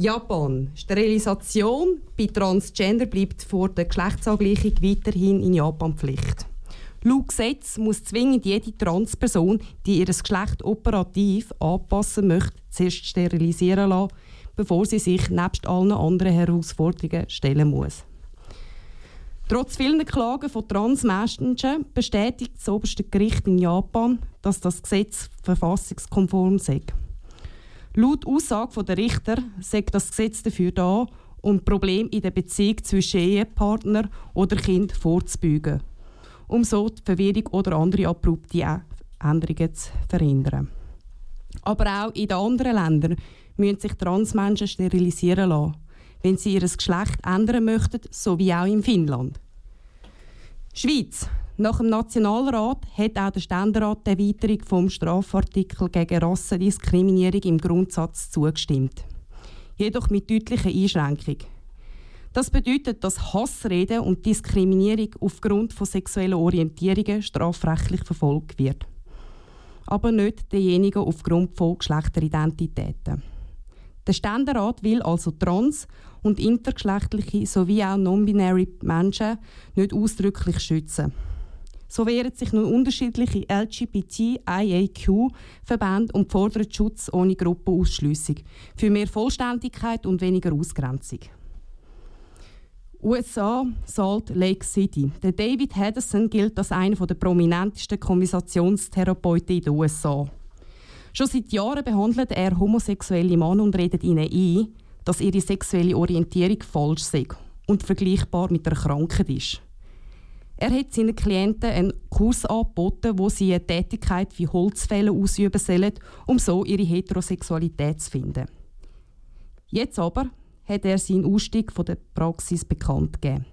Japan. Sterilisation bei Transgender bleibt vor der Geschlechtsangleichung weiterhin in Japan Pflicht. Laut Gesetz muss zwingend jede Transperson, die ihr Geschlecht operativ anpassen möchte, zuerst sterilisieren lassen, bevor sie sich nebst allen anderen Herausforderungen stellen muss. Trotz vielen Klagen von Transmenschen bestätigt das oberste Gericht in Japan, dass das Gesetz verfassungskonform sei. Laut Aussage der Richter sagt das Gesetz dafür da, um Probleme in der Beziehung zwischen Ehepartner oder Kind vorzubeugen um so die Verwirrung oder andere abrupte Änderungen zu verhindern. Aber auch in den anderen Ländern müssen sich Transmenschen sterilisieren lassen, wenn sie ihr Geschlecht ändern möchten, so wie auch in Finnland. Schweiz. Nach dem Nationalrat hat auch der Ständerat der Erweiterung vom Strafartikel gegen Rassendiskriminierung im Grundsatz zugestimmt. Jedoch mit deutlicher Einschränkung. Das bedeutet, dass Hassrede und Diskriminierung aufgrund von sexueller Orientierungen strafrechtlich verfolgt wird. Aber nicht diejenigen aufgrund von Geschlechteridentitäten. Der Ständerat will also trans- und intergeschlechtliche sowie auch non-binary Menschen nicht ausdrücklich schützen. So wehren sich nun unterschiedliche LGBT-IAQ-Verbände und fordern Schutz ohne Gruppenausschließung für mehr Vollständigkeit und weniger Ausgrenzung. USA, Salt Lake City. Der David Hedison gilt als einer der prominentesten Konversationstherapeuten in den USA. Schon seit Jahren behandelt er homosexuelle Männer und redet ihnen ein, dass ihre sexuelle Orientierung falsch sei und vergleichbar mit einer Krankheit ist. Er hat seinen Klienten einen Kurs angeboten, wo sie eine Tätigkeit wie Holzfällen ausüben sollen, um so ihre Heterosexualität zu finden. Jetzt aber hat er seinen Ausstieg von der Praxis bekannt gegeben.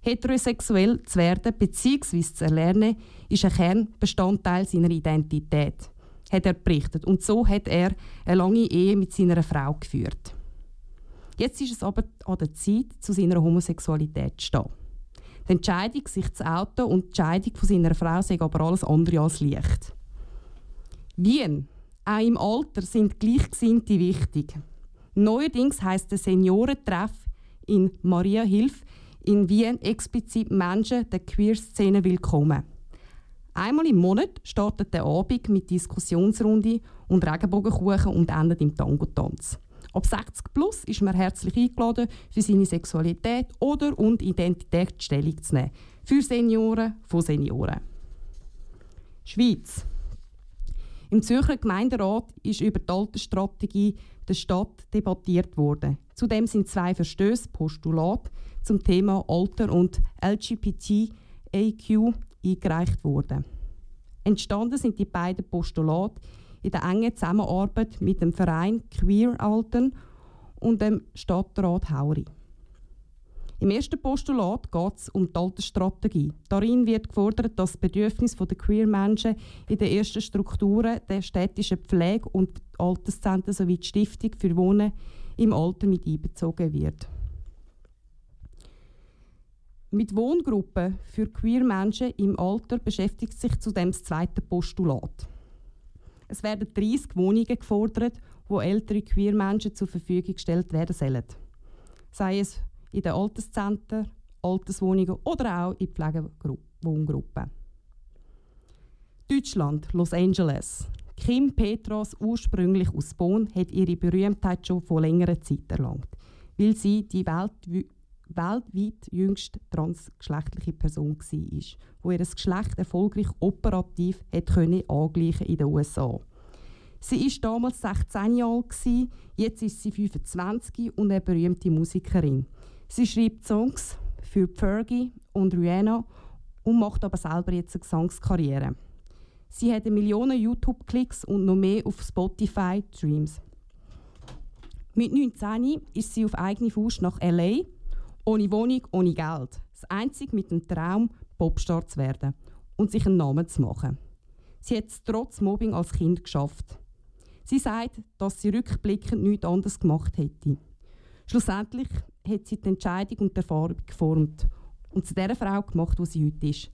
Heterosexuell zu werden bzw. zu erlernen, ist ein Kernbestandteil seiner Identität, hat er berichtet. Und so hat er eine lange Ehe mit seiner Frau geführt. Jetzt ist es aber an der Zeit, zu seiner Homosexualität zu stehen. Die Entscheidung, sich zu outen und die Entscheidung von seiner Frau sind aber alles andere als leicht. Wien, auch im Alter, sind Gleichgesinnte wichtig. Neuerdings heißt der Seniorentreff in Maria Hilf in Wien explizit Menschen der Queer-Szene willkommen. Einmal im Monat startet der Abend mit Diskussionsrunde und Regenbogenkuchen und endet im Tango-Tanz. Ab 60 plus ist man herzlich eingeladen, für seine Sexualität oder und Identität Stellung zu nehmen. Für Senioren von Senioren. Schweiz. Im Zürcher Gemeinderat ist über die Altersstrategie der Stadt debattiert worden. Zudem sind zwei Verstöße, Postulat zum Thema Alter und LGBTIQ eingereicht worden. Entstanden sind die beiden Postulate in der engen Zusammenarbeit mit dem Verein Queer Altern und dem Stadtrat Hauri. Im ersten Postulat geht es um die Altersstrategie. Darin wird gefordert, dass das Bedürfnis der Queer-Menschen in den ersten Strukturen der städtischen Pflege und Alterszentren sowie die Stiftung für Wohnen im Alter mit einbezogen wird. Mit Wohngruppen für Queer-Menschen im Alter beschäftigt sich zudem das zweite Postulat. Es werden 30 Wohnungen gefordert, wo ältere Queer-Menschen zur Verfügung gestellt werden sollen. Sei es in den Alterszentren, Alterswohnungen oder auch in Pflegewohngruppen. Deutschland, Los Angeles. Kim Petras, ursprünglich aus Bonn, hat ihre Berühmtheit schon vor längerer Zeit erlangt, weil sie die Welt, weltweit jüngste transgeschlechtliche Person war, die ihr Geschlecht erfolgreich operativ können angleichen in den USA. Sie war damals 16 Jahre alt, jetzt ist sie 25 und eine berühmte Musikerin. Sie schreibt Songs für Fergie und Rihanna und macht aber selber jetzt eine Gesangskarriere. Sie hat Millionen YouTube-Klicks und noch mehr auf Spotify Streams. Mit 19 ist sie auf eigene Faust nach LA, ohne Wohnung, ohne Geld. Das einzige mit dem Traum, Popstar zu werden und sich einen Namen zu machen. Sie hat es trotz Mobbing als Kind geschafft. Sie sagt, dass sie rückblickend nichts anderes gemacht hätte. Schlussendlich hat sie die Entscheidung und die Erfahrung geformt und zu der Frau gemacht, die sie heute ist.